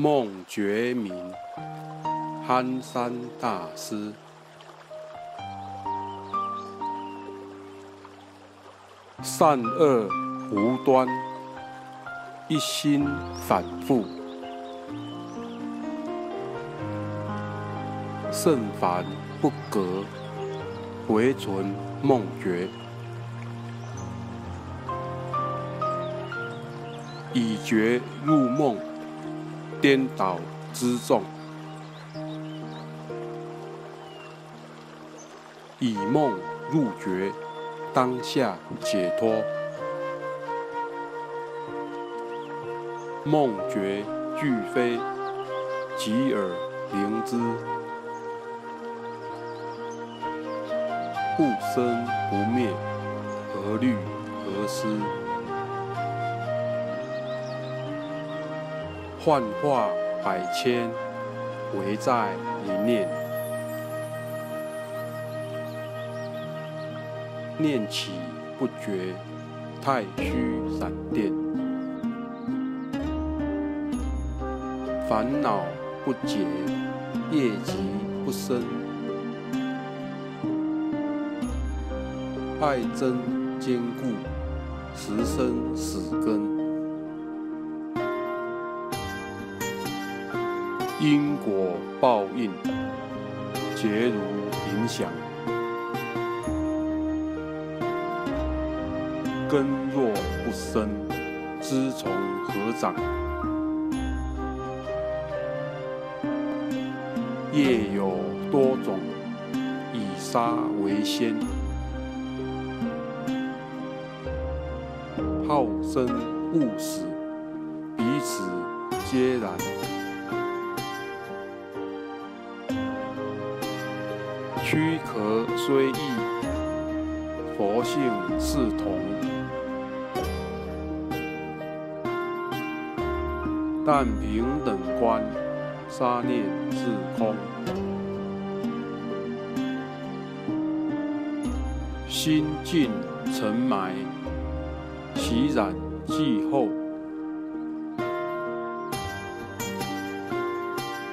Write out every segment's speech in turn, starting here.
梦觉明，憨山大师。善恶无端，一心反复，圣凡不隔，唯存梦觉。以觉入梦，颠倒之众；以梦入觉，当下解脱。梦觉俱非，即耳灵之，不生不灭，何虑何思？幻化百千，唯在一念。念起不觉，太虚闪电；烦恼不解，业集不生。爱憎坚固，时生死根。因果报应，皆如影响。根若不生，枝从何长？叶有多种，以沙为先。好生恶死，彼此皆然。躯壳虽异，佛性是同。但平等观，杀念自空。心尽尘埋，习染寂后，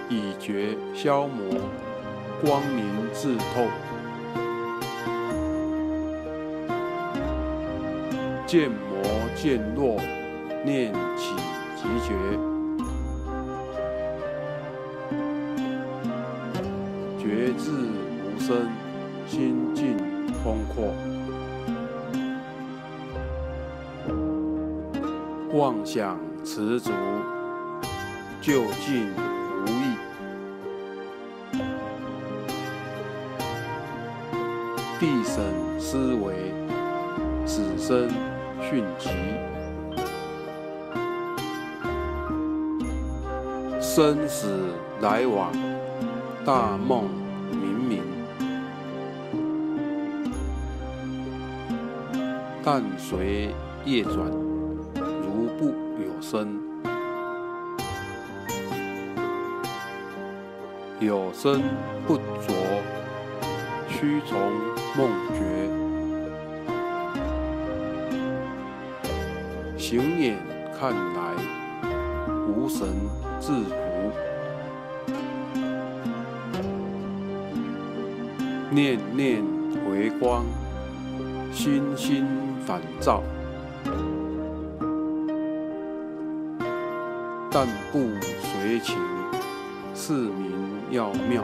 以觉消磨。光明自透，见魔见弱，念起即觉，觉智无声，心境空阔，妄想持足，究竟必审思维，此生迅疾；生死来往，大梦冥冥。但随业转，如不有生；有生不着，须从。梦觉，行眼看来，无神自服；念念回光，心心反照。但不随情，是名要妙。